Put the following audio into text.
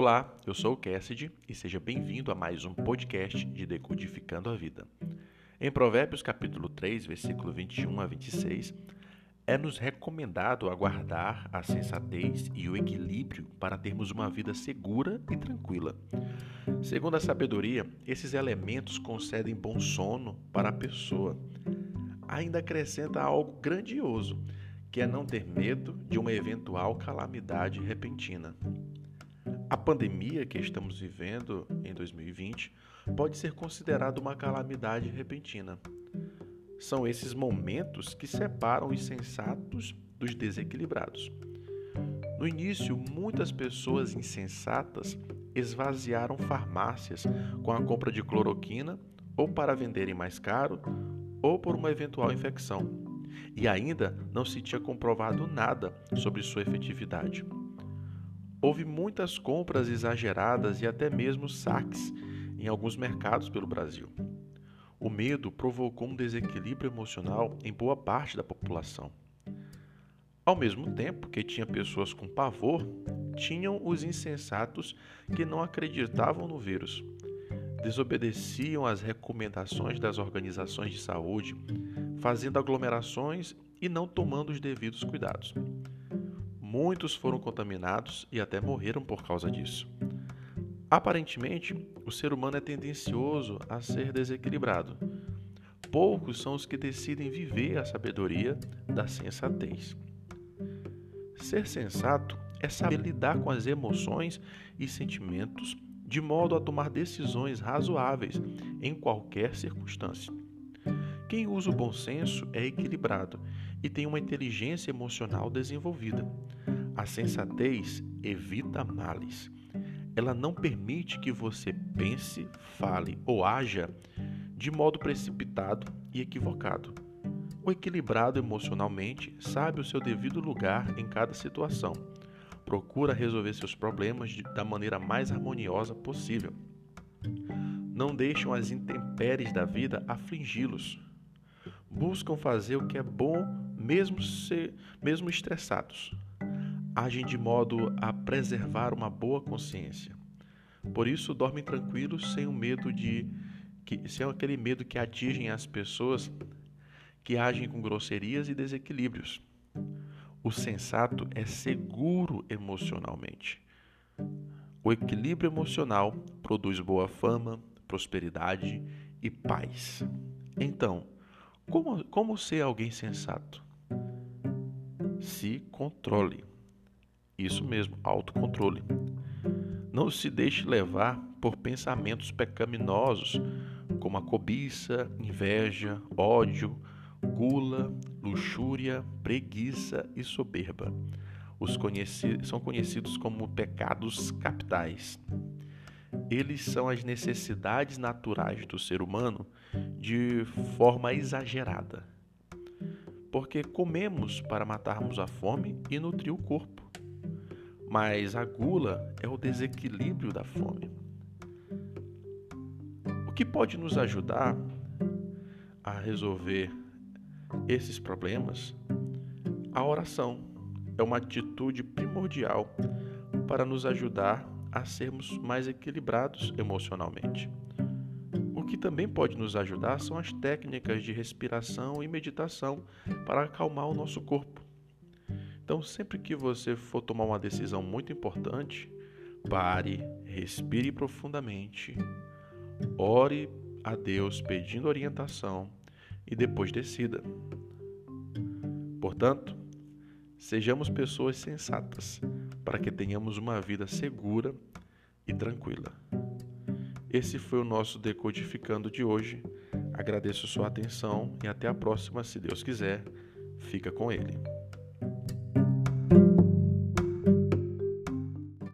Olá, eu sou o Cassidy e seja bem-vindo a mais um podcast de Decodificando a Vida. Em Provérbios capítulo 3, versículo 21 a 26, é nos recomendado aguardar a sensatez e o equilíbrio para termos uma vida segura e tranquila. Segundo a sabedoria, esses elementos concedem bom sono para a pessoa. Ainda acrescenta algo grandioso, que é não ter medo de uma eventual calamidade repentina. A pandemia que estamos vivendo em 2020 pode ser considerada uma calamidade repentina. São esses momentos que separam os sensatos dos desequilibrados. No início, muitas pessoas insensatas esvaziaram farmácias com a compra de cloroquina ou para venderem mais caro ou por uma eventual infecção. E ainda não se tinha comprovado nada sobre sua efetividade. Houve muitas compras exageradas e até mesmo saques em alguns mercados pelo Brasil. O medo provocou um desequilíbrio emocional em boa parte da população. Ao mesmo tempo que tinha pessoas com pavor, tinham os insensatos que não acreditavam no vírus. Desobedeciam às recomendações das organizações de saúde, fazendo aglomerações e não tomando os devidos cuidados. Muitos foram contaminados e até morreram por causa disso. Aparentemente, o ser humano é tendencioso a ser desequilibrado. Poucos são os que decidem viver a sabedoria da sensatez. Ser sensato é saber lidar com as emoções e sentimentos de modo a tomar decisões razoáveis em qualquer circunstância. Quem usa o bom senso é equilibrado e tem uma inteligência emocional desenvolvida. A sensatez evita males. Ela não permite que você pense, fale ou haja de modo precipitado e equivocado. O equilibrado emocionalmente sabe o seu devido lugar em cada situação. Procura resolver seus problemas da maneira mais harmoniosa possível. Não deixam as intempéries da vida afligi-los buscam fazer o que é bom mesmo, ser, mesmo estressados. Agem de modo a preservar uma boa consciência. Por isso dormem tranquilos sem o medo de que sem aquele medo que atingem as pessoas que agem com grosserias e desequilíbrios. O sensato é seguro emocionalmente. O equilíbrio emocional produz boa fama, prosperidade e paz. Então, como, como ser alguém sensato? Se controle. Isso mesmo, autocontrole. Não se deixe levar por pensamentos pecaminosos, como a cobiça, inveja, ódio, gula, luxúria, preguiça e soberba. Os conheci são conhecidos como pecados capitais. Eles são as necessidades naturais do ser humano de forma exagerada. Porque comemos para matarmos a fome e nutrir o corpo. Mas a gula é o desequilíbrio da fome. O que pode nos ajudar a resolver esses problemas? A oração é uma atitude primordial para nos ajudar a sermos mais equilibrados emocionalmente que também pode nos ajudar são as técnicas de respiração e meditação para acalmar o nosso corpo. Então, sempre que você for tomar uma decisão muito importante, pare, respire profundamente, ore a Deus pedindo orientação e depois decida. Portanto, sejamos pessoas sensatas para que tenhamos uma vida segura e tranquila. Esse foi o nosso Decodificando de hoje. Agradeço sua atenção e até a próxima, se Deus quiser. Fica com ele.